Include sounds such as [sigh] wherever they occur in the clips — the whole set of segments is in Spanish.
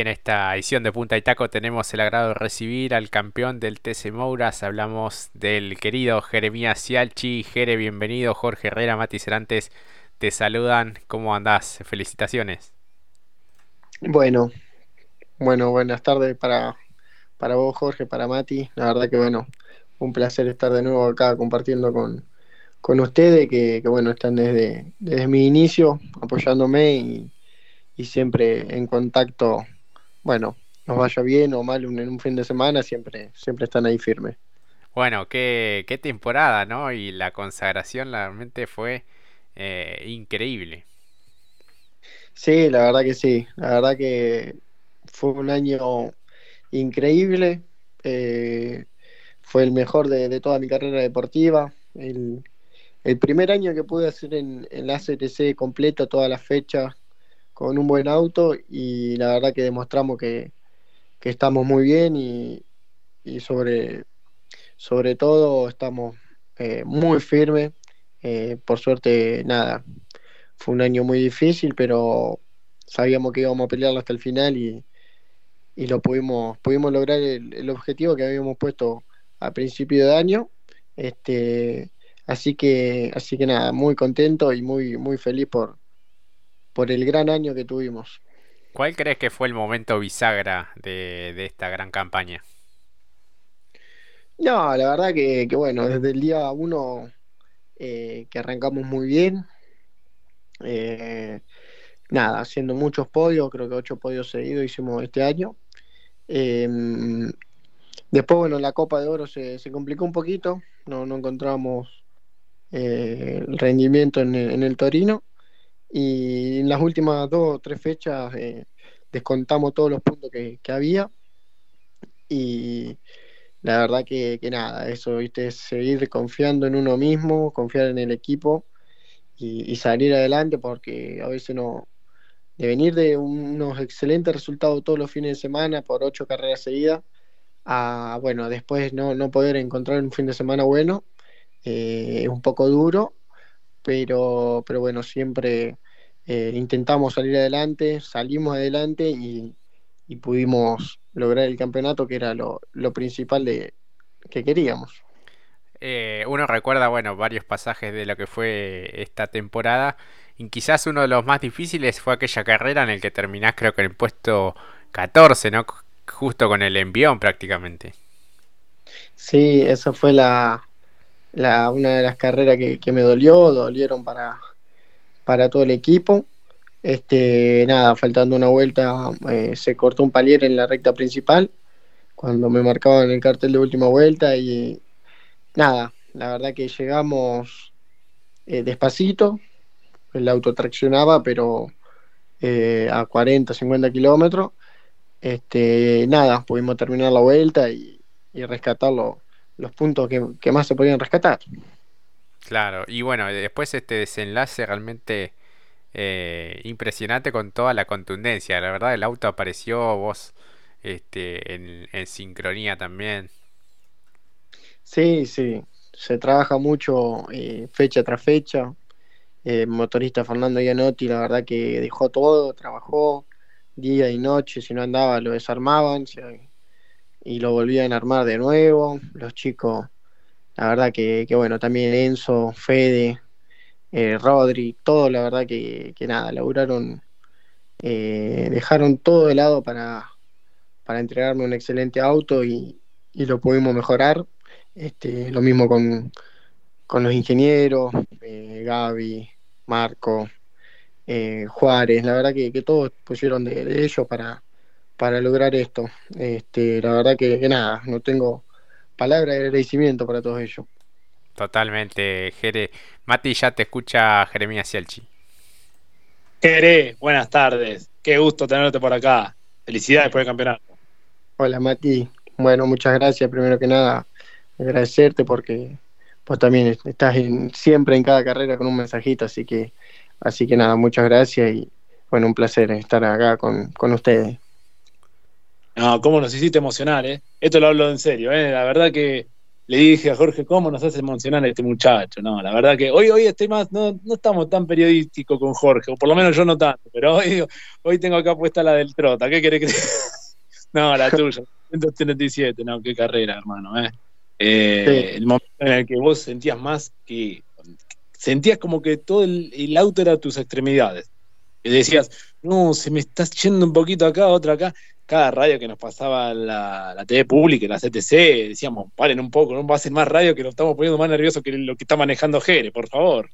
En esta edición de Punta y Taco tenemos el agrado de recibir al campeón del TC Mouras. Hablamos del querido Jeremías Cialchi. Jere, bienvenido. Jorge Herrera, Mati Cerantes te saludan. ¿Cómo andás? Felicitaciones. Bueno, bueno, buenas tardes para, para vos, Jorge, para Mati. La verdad que bueno, un placer estar de nuevo acá compartiendo con, con ustedes, que, bueno, están desde, desde mi inicio apoyándome y, y siempre en contacto bueno, nos vaya bien o mal en un fin de semana, siempre, siempre están ahí firmes. Bueno, qué, qué temporada, ¿no? Y la consagración realmente fue eh, increíble. Sí, la verdad que sí. La verdad que fue un año increíble. Eh, fue el mejor de, toda mi carrera deportiva. El, primer año que pude hacer en, en la CTC completo todas las fechas con un buen auto y la verdad que demostramos que, estamos muy bien y, sobre, sobre todo estamos eh, muy firmes. Eh, por suerte, nada, fue un año muy difícil, pero sabíamos que íbamos a pelearlo hasta el final y, lo pudimos, pudimos lograr el, objetivo que habíamos puesto a principio de año. Este, así que, así que nada, muy contento y muy, muy feliz por, por el gran año que tuvimos. ¿Cuál crees que fue el momento bisagra de, esta gran campaña? No, la verdad que, bueno, desde el día uno eh, que arrancamos muy bien. Eh, nada, haciendo muchos podios, creo que ocho podios seguidos hicimos este año. Em, después, bueno, la Copa de Oro se, complicó un poquito, no, no encontramos eh, el rendimiento en el Torino. Y en las últimas dos o tres fechas eh, descontamos todos los puntos que, había. Y la verdad que, nada, eso, ¿viste? seguir confiando en uno mismo, confiar en el equipo y, salir adelante porque a veces no, de venir de unos excelentes resultados todos los fines de semana por ocho carreras seguidas, a bueno, después no, no poder encontrar un fin de semana bueno, eh, es un poco duro pero, pero bueno, siempre eh, intentamos salir adelante, salimos adelante y, pudimos lograr el campeonato, que era lo, principal de, que queríamos. Eh, uno recuerda, bueno, varios pasajes de lo que fue esta temporada. Y quizás uno de los más difíciles fue aquella carrera en el que terminás, creo que en el puesto 14, ¿no? Justo con el envión prácticamente. Sí, esa fue la, una de las carreras que, me dolió, dolieron para, para todo el equipo. Este, nada, faltando una vuelta, eh, se cortó un palier en la recta principal cuando me marcaban el cartel de última vuelta y nada, la verdad que llegamos eh, despacito, el auto traccionaba, pero eh, a 40, 50 kilómetros. Este, nada, pudimos terminar la vuelta y, y rescatarlo los puntos que, más se podían rescatar. Claro, y bueno, después este desenlace realmente eh, impresionante con toda la contundencia. La verdad, el auto apareció vos este, en, sincronía también. Sí, sí, se trabaja mucho eh, fecha tras fecha. El motorista Fernando Gianotti, la verdad que dejó todo, trabajó día y noche, si no andaba lo desarmaban, y lo volvían a armar de nuevo. Los chicos, la verdad que, bueno, también Enzo, Fede, eh, Rodri, todo, la verdad que, nada, laburaron, eh, dejaron todo de lado para, para entregarme un excelente auto y, lo pudimos mejorar. Este, lo mismo con, con los ingenieros, eh, Gaby, Marco, Juárez, la verdad que, todos pusieron de ellos para, para lograr esto. Este, la verdad que, nada, no tengo palabra de agradecimiento para todos ellos. Totalmente, Jere. Mati, ya te escucha Jeremías Cielchi. Jere, buenas tardes. Qué gusto tenerte por acá. Felicidades por el campeonato. Hola, Mati. Bueno, muchas gracias. Primero que nada, agradecerte porque vos también estás siempre en cada carrera con un mensajito, así que, así que nada, muchas gracias y bueno, un placer estar acá con, con ustedes. No, cómo nos hiciste emocionar, ¿eh? Esto lo hablo en serio, ¿eh? La verdad que le dije a Jorge, ¿cómo nos hace emocionar este muchacho? No, la verdad que hoy, hoy estoy más, no, no estamos tan periodísticos con Jorge, o por lo menos yo no tanto, pero hoy, hoy tengo acá puesta la del Trota, ¿qué querés que [laughs] No, la tuya, 137, no, qué carrera, hermano, ¿eh? eh El momento en el que vos sentías más que, sentías como que todo el, el auto era tus extremidades. Y decías, no, se me está yendo un poquito acá, otra acá cada radio que nos pasaba la, la TV pública, la CTC, decíamos, paren un poco, no ser más radio que lo estamos poniendo más nervioso que lo que está manejando Jere, por favor.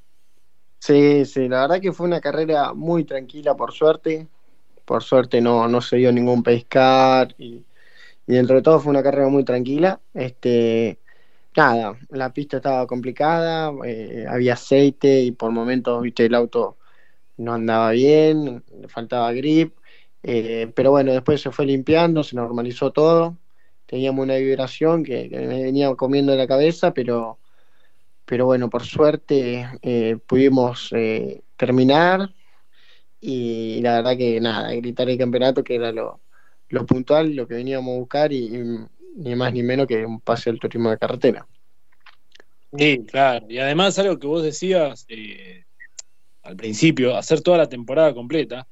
Sí, sí, la verdad que fue una carrera muy tranquila, por suerte. Por suerte no, no se dio ningún pescar y, dentro de todo fue una carrera muy tranquila. Este, nada, la pista estaba complicada, eh, había aceite y por momentos, viste, el auto no andaba bien, le faltaba grip eh, pero bueno, después se fue limpiando, se normalizó todo. Teníamos una vibración que, me venía comiendo la cabeza, pero, pero bueno, por suerte eh, pudimos eh, terminar y, la verdad que nada, gritar el campeonato que era lo, puntual, lo que veníamos a buscar y, ni más ni menos que un pase al turismo de carretera. Sí, claro. Y además algo que vos decías al principio, hacer toda la temporada completa,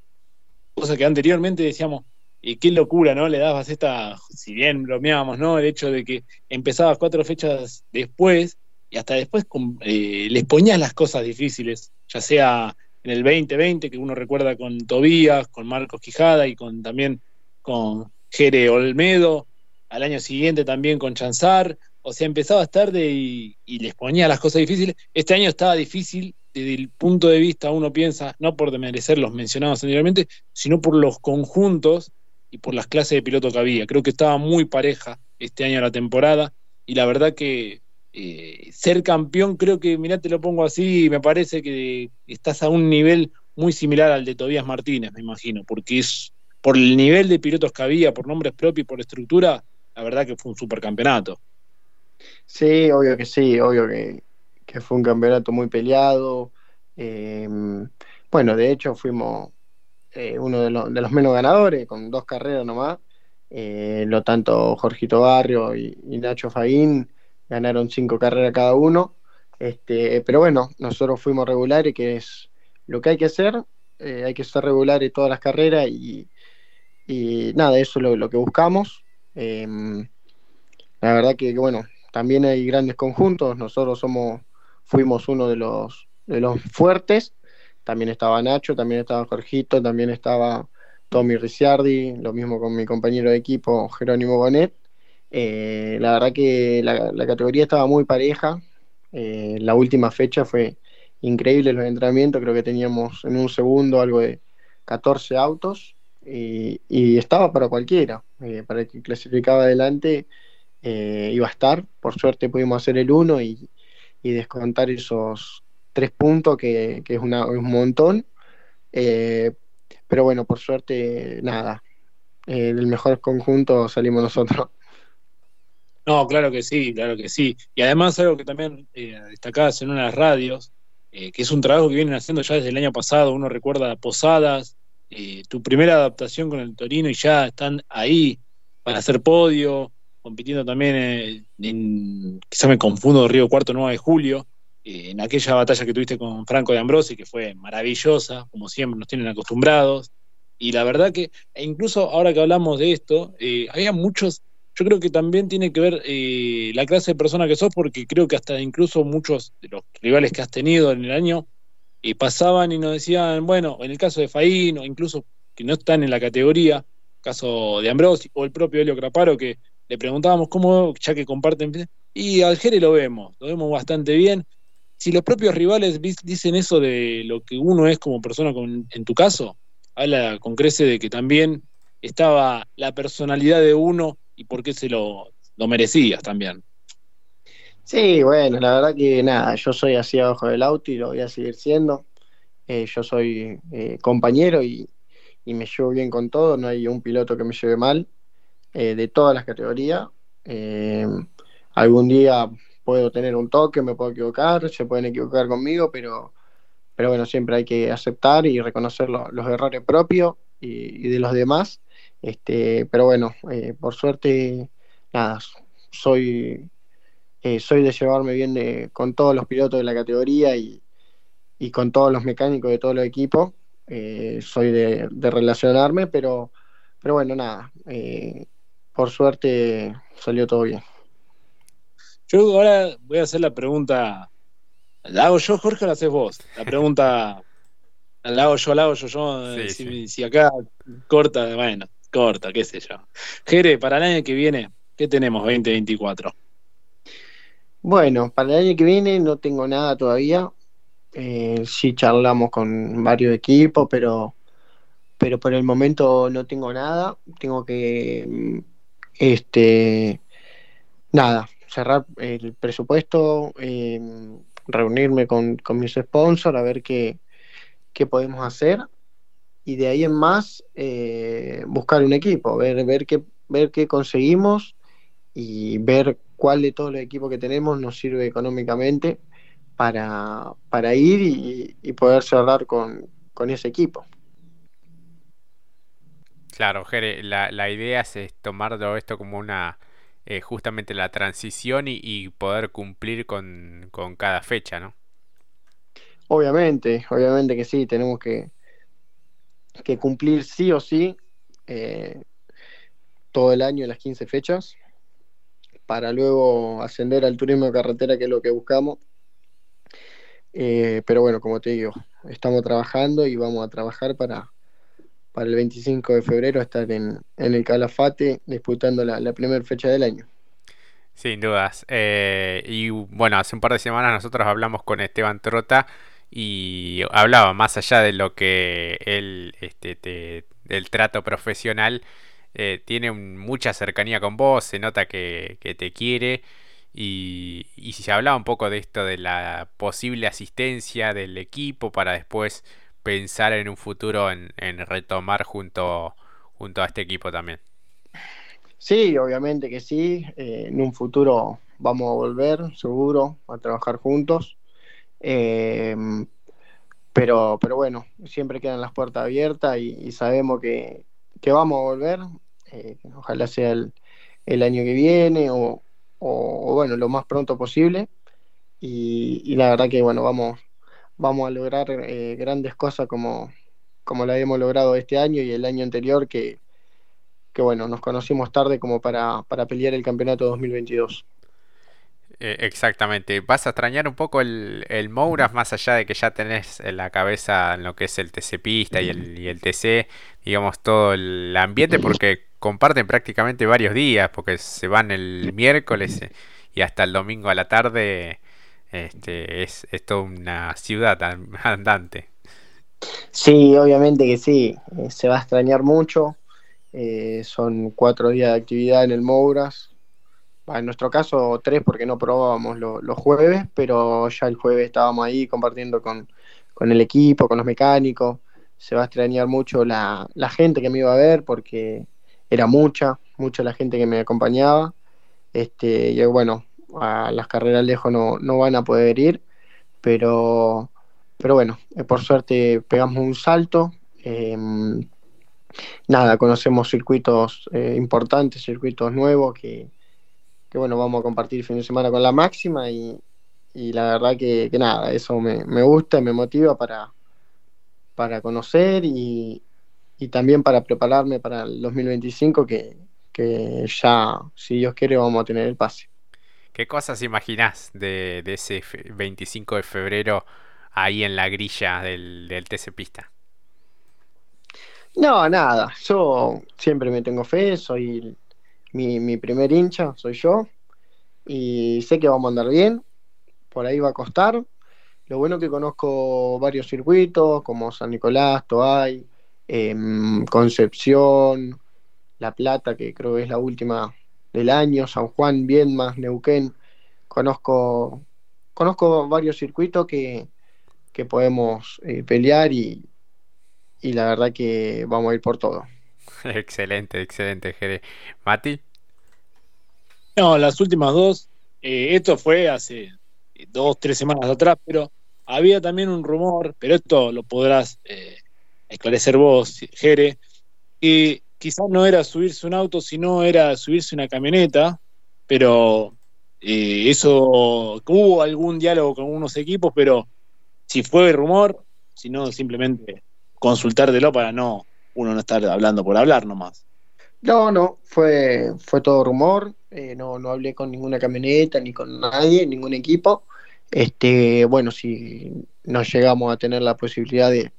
cosa que anteriormente decíamos, y qué locura, ¿no? Le dabas esta, si bien bromeábamos, ¿no? El hecho de que empezabas cuatro fechas después y hasta después eh, les ponías las cosas difíciles, ya sea en el 2020, que uno recuerda con Tobías, con Marcos Quijada y con también con Jere Olmedo, al año siguiente también con Chanzar, o sea, empezabas tarde y, y les ponía las cosas difíciles. Este año estaba difícil desde el punto de vista, uno piensa, no por demerecer los mencionados anteriormente, sino por los conjuntos y por las clases de piloto que había. Creo que estaba muy pareja este año la temporada y la verdad que eh, ser campeón, creo que, mirá, te lo pongo así, me parece que estás a un nivel muy similar al de Tobías Martínez, me imagino, porque es por el nivel de pilotos que había, por nombres propios por estructura, la verdad que fue un supercampeonato. Sí, obvio que sí, obvio que que fue un campeonato muy peleado. Em, bueno, de hecho fuimos eh, uno de, los menos ganadores, con dos carreras nomás. Eh, lo tanto Jorgito Barrio y, Nacho Faín ganaron cinco carreras cada uno. Este, pero bueno, nosotros fuimos regulares, que es lo que hay que hacer. Eh, hay que ser regulares todas las carreras y, nada, eso es lo, que buscamos. Em, la verdad que, bueno, también hay grandes conjuntos. Nosotros somos fuimos uno de los, de los fuertes. También estaba Nacho, también estaba Jorgito, también estaba Tommy Ricciardi, lo mismo con mi compañero de equipo Jerónimo Bonet. Eh, la verdad que la, categoría estaba muy pareja. Eh, la última fecha fue increíble los entrenamientos, creo que teníamos en un segundo algo de 14 autos y, estaba para cualquiera, eh, para el que clasificaba adelante iba a estar. Por suerte pudimos hacer el uno y, y descontar esos tres puntos, que, es, una, un montón. Eh, pero bueno, por suerte, nada. Eh, del mejor conjunto salimos nosotros. No, claro que sí, claro que sí. Y además algo que también eh, en una de las radios, eh, que es un trabajo que vienen haciendo ya desde el año pasado, uno recuerda Posadas, tu primera adaptación con el Torino y ya están ahí para hacer podio, compitiendo también en, en quizá me confundo, Río Cuarto 9 de Julio, eh, en aquella batalla que tuviste con Franco de Ambrosi, que fue maravillosa, como siempre nos tienen acostumbrados. Y la verdad que, e incluso ahora que hablamos de esto, eh, había muchos, yo creo que también tiene que ver eh, la clase de persona que sos, porque creo que hasta incluso muchos de los rivales que has tenido en el año pasaban y nos decían, bueno, en el caso de Faín, o incluso que no están en la categoría, caso de Ambrosi, o el propio Helio Craparo, que le preguntábamos cómo, ya que comparten, y al Jere lo vemos, lo vemos bastante bien. Si los propios rivales dicen eso de lo que uno es como persona, en tu caso, habla con crece de que también estaba la personalidad de uno y por qué se lo, lo merecías también. Sí, bueno, la verdad que nada, yo soy así abajo del auto y lo voy a seguir siendo. Eh, yo soy eh, compañero y, y, me llevo bien con todo, no hay un piloto que me lleve mal. Eh, de todas las categorías. Eh, algún día puedo tener un toque, me puedo equivocar, se pueden equivocar conmigo, pero, pero bueno, siempre hay que aceptar y reconocer los errores propios y, de los demás. Este, pero bueno, eh, por suerte, nada, soy eh, soy de llevarme bien con todos los pilotos de la categoría y, con todos los mecánicos de todos los equipos. Soy de, relacionarme, pero, pero bueno, nada. Eh, por suerte salió todo bien. Yo ahora voy a hacer la pregunta. ¿La hago yo, Jorge, o la haces vos? La pregunta. [laughs] ¿La hago yo, la hago yo? yo si, acá corta, bueno, corta, qué sé yo. Jere, para el año que viene, ¿qué tenemos 2024? Bueno, para el año que viene no tengo nada todavía. Eh, sí charlamos con varios equipos, pero, pero por el momento no tengo nada. Tengo que, mm, este, nada, cerrar el presupuesto, em, reunirme con, mis sponsors, a ver qué, qué podemos hacer. Y de ahí en más, eh, buscar un equipo, ver, ver, qué, ver qué conseguimos y ver cuál de todos los equipos que tenemos nos sirve económicamente para, para ir y, poder cerrar con, ese equipo. Claro, Jere, la, idea es, tomar todo esto como una, eh, justamente la transición y, poder cumplir con, cada fecha, ¿no? Obviamente, obviamente que sí, tenemos que, que cumplir sí o sí eh, todo el año las 15 fechas para luego ascender al turismo de carretera, que es lo que buscamos. Eh, pero bueno, como te digo, estamos trabajando y vamos a trabajar para, para el 25 de febrero estar en, el Calafate disputando la, primera fecha del año. Sin dudas. Eh, y bueno, hace un par de semanas nosotros hablamos con Esteban Trota y hablaba más allá de lo que él, este, del trato profesional, eh, tiene mucha cercanía con vos, se nota que, te quiere. Y, si se hablaba un poco de esto, de la posible asistencia del equipo para después pensar en un futuro en, retomar junto, junto a este equipo también. Sí, obviamente que sí. Eh, en un futuro vamos a volver, seguro, a trabajar juntos. Eh, pero, pero bueno, siempre quedan las puertas abiertas y sabemos que, vamos a volver, eh, ojalá sea el, año que viene o, bueno, lo más pronto posible. Y, la verdad que bueno, vamos, vamos a lograr eh, grandes cosas como, como la hemos logrado este año y el año anterior que, que bueno, nos conocimos tarde como para, para pelear el campeonato 2022. Eh, exactamente. Vas a extrañar un poco el, el Mouras, más allá de que ya tenés en la cabeza en lo que es el TC Pista y el, y el TC, digamos, todo el ambiente, porque comparten prácticamente varios días, porque se van el miércoles eh, y hasta el domingo a la tarde. Este, es, toda una ciudad [laughs] andante. Sí, obviamente que sí. Eh, se va a extrañar mucho. son cuatro días de actividad en el Mouras en nuestro caso tres porque no probábamos los jueves, pero ya el jueves estábamos ahí compartiendo con, el equipo, con los mecánicos. Se va a extrañar mucho la, gente que me iba a ver porque era mucha, mucha la gente que me acompañaba. Este, y bueno, a las carreras lejos no, no van a poder ir, pero, pero bueno, eh, por suerte pegamos un salto. Em, nada, conocemos circuitos eh, importantes, circuitos nuevos que, que bueno, vamos a compartir fin de semana con la máxima y, la verdad que, nada, eso me, me, gusta, me motiva para, para conocer y, también para prepararme para el 2025 que, que, ya, si Dios quiere, vamos a tener el pase. ¿Qué cosas imaginás de, ese 25 de febrero ahí en la grilla del, del TC Pista? No, nada, yo siempre me tengo fe, soy mi, mi primer hincha soy yo y sé que vamos a andar bien, por ahí va a costar. Lo bueno que conozco varios circuitos como San Nicolás, Toay, em, Concepción, La Plata, que creo que es la última del año, San Juan, Viedma, Neuquén. Conozco, conozco varios circuitos que, que podemos eh, pelear y, y la verdad que vamos a ir por todo. [laughs] excelente, excelente, Jere. Mati. No, las últimas dos, eh, esto fue hace dos, tres semanas atrás, pero había también un rumor, pero esto lo podrás eh, esclarecer vos, Jere, que quizás no era subirse un auto, sino era subirse una camioneta, pero Eh, eso, hubo algún diálogo con algunos equipos, pero si fue rumor, si no, simplemente consultártelo para no uno no estar hablando por hablar nomás. No, no, fue, fue todo rumor, eh, no, no hablé con ninguna camioneta, ni con nadie, ningún equipo. Este, bueno, si nos llegamos a tener la posibilidad de,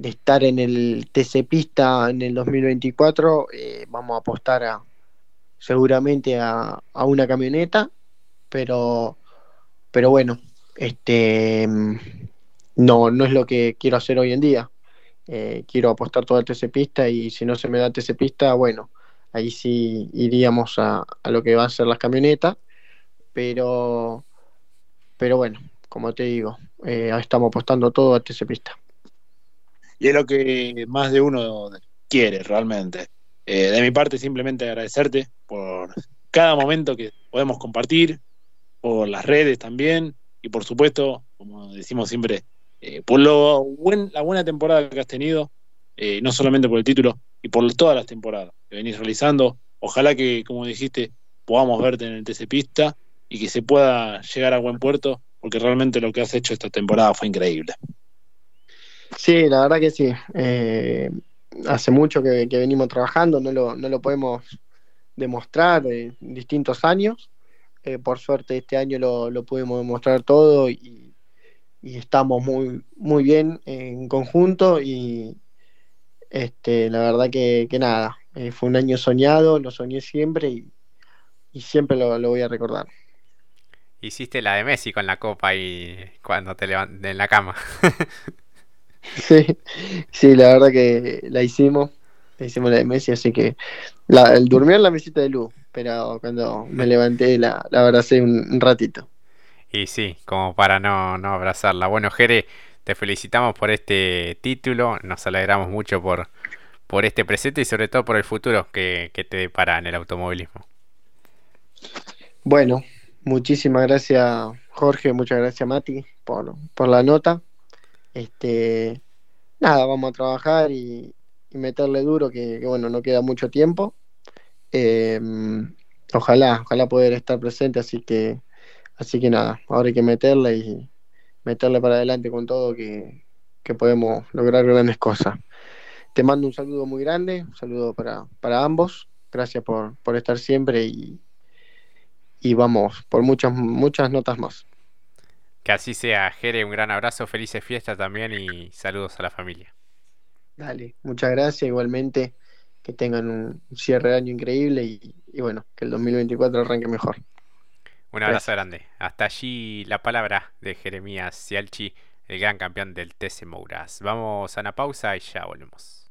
de estar en el TC Pista en el 2024, eh, vamos a apostar a, seguramente a, una camioneta, pero, pero bueno, este, no, no es lo que quiero hacer hoy en día. Eh, quiero apostar todo al TC Pista y si no se me da TC Pista, bueno, ahí sí iríamos a, a lo que va a ser las camionetas, pero, pero bueno, como te digo, eh, estamos apostando todo a TC Pista y es lo que más de uno quiere realmente. Eh, de mi parte, simplemente agradecerte por cada momento que podemos compartir, por las redes también, y por supuesto, como decimos siempre, eh, por lo buen, la buena temporada que has tenido, eh, no solamente por el título, y por todas las temporadas que venís realizando. Ojalá que, como dijiste, podamos verte en el TC Pista y que se pueda llegar a buen puerto, porque realmente lo que has hecho esta temporada fue increíble. Sí, la verdad que sí. Eh, hace mucho que, que, venimos trabajando, no lo, no lo podemos demostrar en distintos años. Eh, por suerte este año lo, lo pudimos demostrar todo y, y, estamos muy, muy bien en conjunto y este, la verdad que, que nada, eh, fue un año soñado, lo soñé siempre y, y siempre lo, lo, voy a recordar. Hiciste la de Messi con la copa y cuando te levanté en la cama. [laughs] Sí, sí, la verdad que la hicimos, la hicimos la de Messi, así que la, el durmió en la mesita de luz, pero cuando me levanté la, la abracé un, un, ratito. Y sí, como para no, no abrazarla. Bueno, Jere, te felicitamos por este título, nos alegramos mucho por, por este presente y sobre todo por el futuro que, que te depara en el automovilismo. Bueno, muchísimas gracias Jorge, muchas gracias Mati por, por la nota este, nada, vamos a trabajar y, meterle duro, que, bueno, no queda mucho tiempo. Eh, ojalá, ojalá poder estar presente, así que, así que nada, ahora hay que meterle y meterle para adelante con todo que, que podemos lograr grandes cosas. Te mando un saludo muy grande, un saludo para, para ambos, gracias por, por estar siempre y, y vamos por muchas, muchas notas más. Que así sea, Jere, un gran abrazo, felices fiestas también y saludos a la familia. Dale, muchas gracias, igualmente que tengan un cierre de año increíble y, y bueno, que el 2024 arranque mejor. Un abrazo gracias. grande. Hasta allí la palabra de Jeremías Cialchi, el gran campeón del TC Mouras. Vamos a una pausa y ya volvemos.